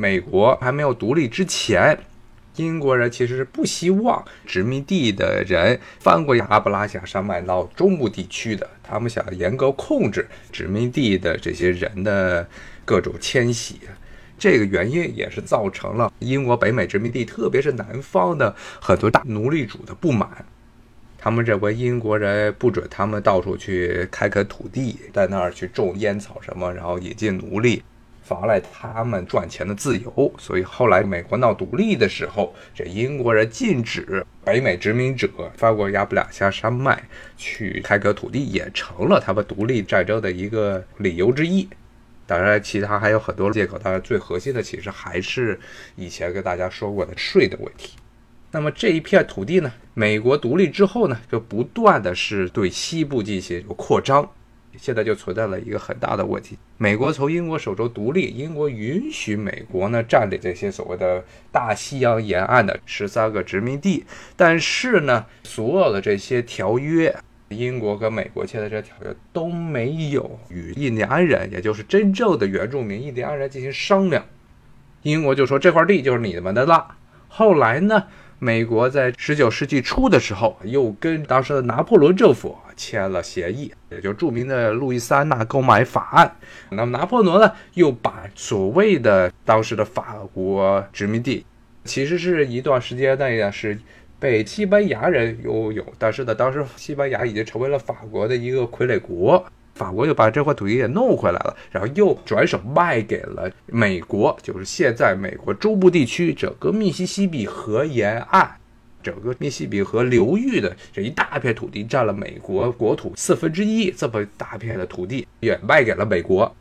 美国还没有独立之前，英国人其实是不希望殖民地的人翻过阿布拉罕山脉到中部地区的，他们想严格控制殖民地的这些人的各种迁徙。这个原因也是造成了英国北美殖民地，特别是南方的很多大奴隶主的不满。他们认为英国人不准他们到处去开垦土地，在那儿去种烟草什么，然后引进奴隶，妨碍他们赚钱的自由。所以后来美国闹独立的时候，这英国人禁止北美殖民者翻过亚布拉罕山脉去开垦土地，也成了他们独立战争的一个理由之一。当然，其他还有很多借口，当然最核心的其实还是以前跟大家说过的税的问题。那么这一片土地呢？美国独立之后呢，就不断的是对西部进行扩张，现在就存在了一个很大的问题：美国从英国手中独立，英国允许美国呢占领这些所谓的大西洋沿岸的十三个殖民地，但是呢，所有的这些条约，英国跟美国签的这些条约都没有与印第安人，也就是真正的原住民印第安人进行商量。英国就说这块地就是你们的了。后来呢？美国在十九世纪初的时候，又跟当时的拿破仑政府签了协议，也就著名的路易斯安那购买法案。那么拿破仑呢，又把所谓的当时的法国殖民地，其实是一段时间内呢是被西班牙人拥有，但是呢，当时西班牙已经成为了法国的一个傀儡国。法国又把这块土地也弄回来了，然后又转手卖给了美国，就是现在美国中部地区整个密西西比河沿岸，整个密西比河流域的这一大片土地，占了美国国土四分之一，这么大片的土地也卖给了美国。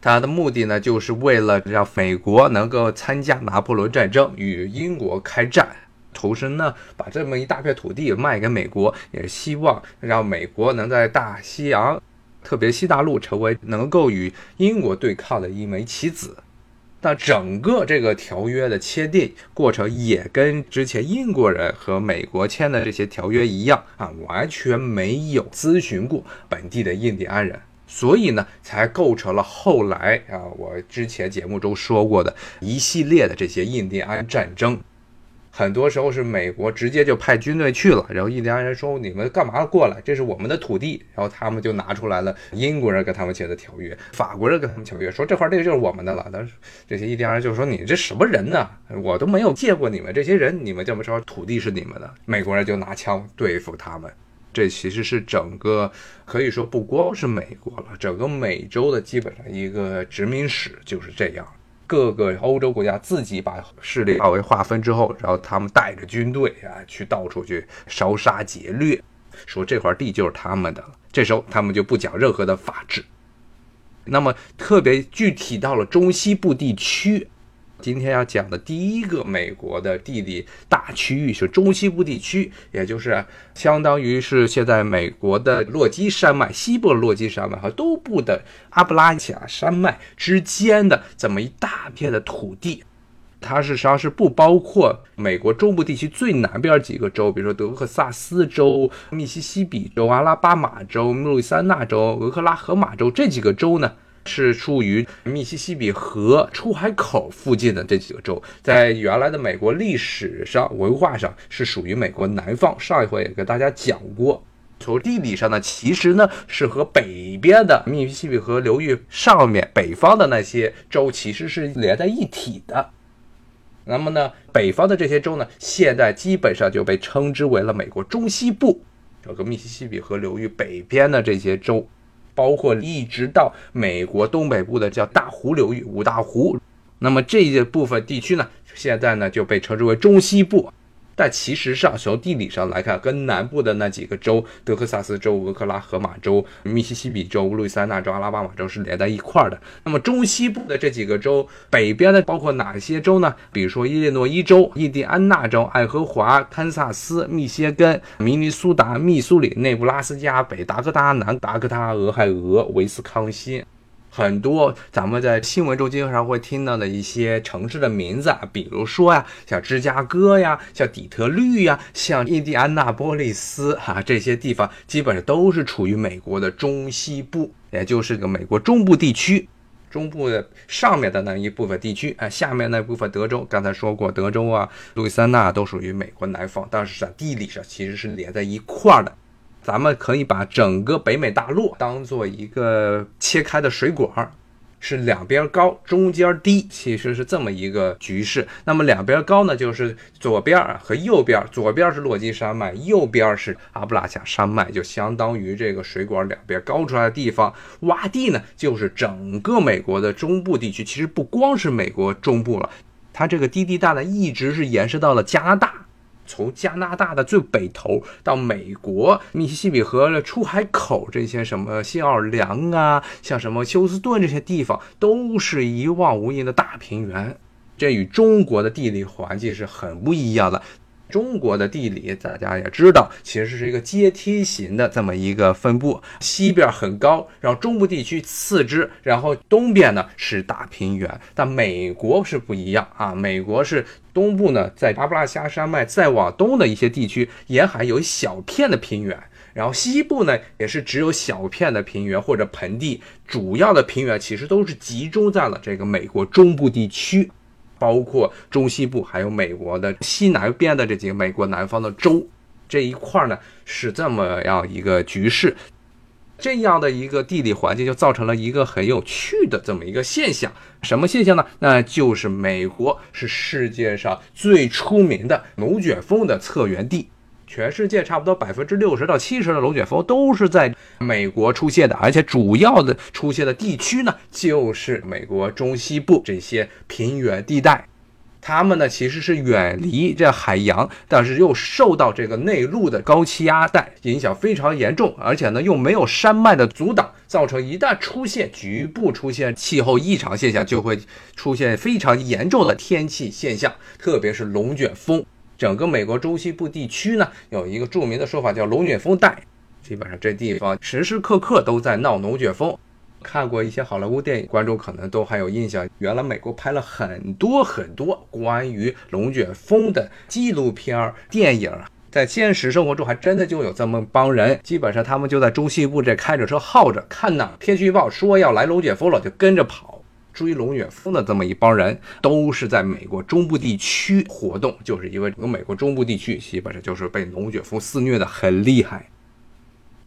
他的目的呢，就是为了让美国能够参加拿破仑战争，与英国开战，同时呢，把这么一大片土地卖给美国，也希望让美国能在大西洋。特别西大陆成为能够与英国对抗的一枚棋子，那整个这个条约的签订过程也跟之前英国人和美国签的这些条约一样啊，完全没有咨询过本地的印第安人，所以呢，才构成了后来啊，我之前节目中说过的一系列的这些印第安战争。很多时候是美国直接就派军队去了，然后印第安人说：“你们干嘛过来？这是我们的土地。”然后他们就拿出来了英国人跟他们签的条约，法国人跟他们签约，说这块地就是我们的了。但是这些印第安人就说：“你这什么人呢？我都没有见过你们这些人，你们这么说土地是你们的？”美国人就拿枪对付他们。这其实是整个可以说不光是美国了，整个美洲的基本上一个殖民史就是这样。各个欧洲国家自己把势力范围划分之后，然后他们带着军队啊，去到处去烧杀劫掠，说这块地就是他们的了。这时候他们就不讲任何的法治。那么特别具体到了中西部地区。今天要讲的第一个美国的地理大区域是中西部地区，也就是相当于是现在美国的落基山脉西部的落基山脉和东部的阿布拉罕山脉之间的这么一大片的土地。它是实际上是不包括美国中部地区最南边几个州，比如说德克萨斯州、密西西比州、阿拉巴马州、路易斯安那州、俄克拉荷马州这几个州呢。是处于密西西比河出海口附近的这几个州，在原来的美国历史上、文化上是属于美国南方。上一回也跟大家讲过，从地理上呢，其实呢是和北边的密西西比河流域上面北方的那些州其实是连在一起的。那么呢，北方的这些州呢，现在基本上就被称之为了美国中西部，整个密西西比河流域北边的这些州。包括一直到美国东北部的叫大湖流域五大湖，那么这一部分地区呢，现在呢就被称之为中西部。但其实上，从地理上来看，跟南部的那几个州——德克萨斯州、俄克拉荷马州、密西西比州、路易斯安那州、阿拉巴马州是连在一块儿的。那么中西部的这几个州，北边的包括哪些州呢？比如说伊利诺伊州、印第安纳州、爱荷华、堪萨斯、密歇根、明尼苏达、密苏里、内布拉斯加、北达科他、南达科他、俄亥俄、威斯康辛。很多咱们在新闻中经常会听到的一些城市的名字啊，比如说呀，像芝加哥呀，像底特律呀，像印第安纳波利斯哈，这些地方基本上都是处于美国的中西部，也就是个美国中部地区。中部的上面的那一部分地区，哎，下面那部分德州，刚才说过，德州啊，路易斯安那都属于美国南方，但是在地理上其实是连在一块儿的。咱们可以把整个北美大陆当做一个切开的水管儿。是两边高，中间低，其实是这么一个局势。那么两边高呢，就是左边和右边，左边是落基山脉，右边是阿布拉恰山脉，就相当于这个水管两边高出来的地方。洼地呢，就是整个美国的中部地区。其实不光是美国中部了，它这个低地带呢，一直是延伸到了加拿大。从加拿大的最北头到美国密西西比河的出海口，这些什么新奥尔良啊，像什么休斯顿这些地方，都是一望无垠的大平原。这与中国的地理环境是很不一样的。中国的地理大家也知道，其实是一个阶梯型的这么一个分布，西边很高，然后中部地区次之，然后东边呢是大平原。但美国是不一样啊，美国是东部呢，在阿布拉加山脉再往东的一些地区沿海有一小片的平原，然后西部呢也是只有小片的平原或者盆地，主要的平原其实都是集中在了这个美国中部地区。包括中西部，还有美国的西南边的这几个美国南方的州，这一块呢是这么样一个局势，这样的一个地理环境就造成了一个很有趣的这么一个现象，什么现象呢？那就是美国是世界上最出名的龙卷风的策源地。全世界差不多百分之六十到七十的龙卷风都是在美国出现的，而且主要的出现的地区呢，就是美国中西部这些平原地带。它们呢其实是远离这海洋，但是又受到这个内陆的高气压带影响非常严重，而且呢又没有山脉的阻挡，造成一旦出现局部出现气候异常现象，就会出现非常严重的天气现象，特别是龙卷风。整个美国中西部地区呢，有一个著名的说法叫“龙卷风带”，基本上这地方时时刻刻都在闹龙卷风。看过一些好莱坞电影，观众可能都还有印象。原来美国拍了很多很多关于龙卷风的纪录片电影，在现实生活中还真的就有这么帮人，基本上他们就在中西部这开着车耗着，看哪天气预报说要来龙卷风了，就跟着跑。追龙卷风的这么一帮人，都是在美国中部地区活动，就是因为整个美国中部地区基本上就是被龙卷风肆虐的很厉害。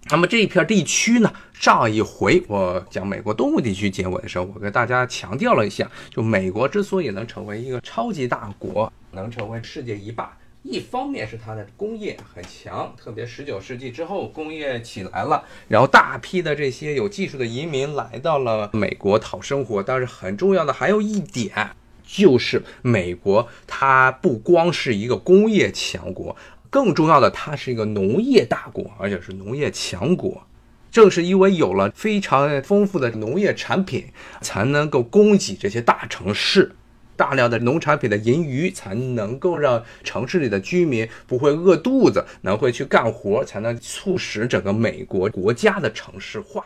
那么这一片地区呢，上一回我讲美国东部地区结尾的时候，我跟大家强调了一下，就美国之所以能成为一个超级大国，能成为世界一霸。一方面是它的工业很强，特别十九世纪之后工业起来了，然后大批的这些有技术的移民来到了美国讨生活。但是很重要的还有一点，就是美国它不光是一个工业强国，更重要的它是一个农业大国，而且是农业强国。正是因为有了非常丰富的农业产品，才能够供给这些大城市。大量的农产品的盈余，才能够让城市里的居民不会饿肚子，能会去干活，才能促使整个美国国家的城市化。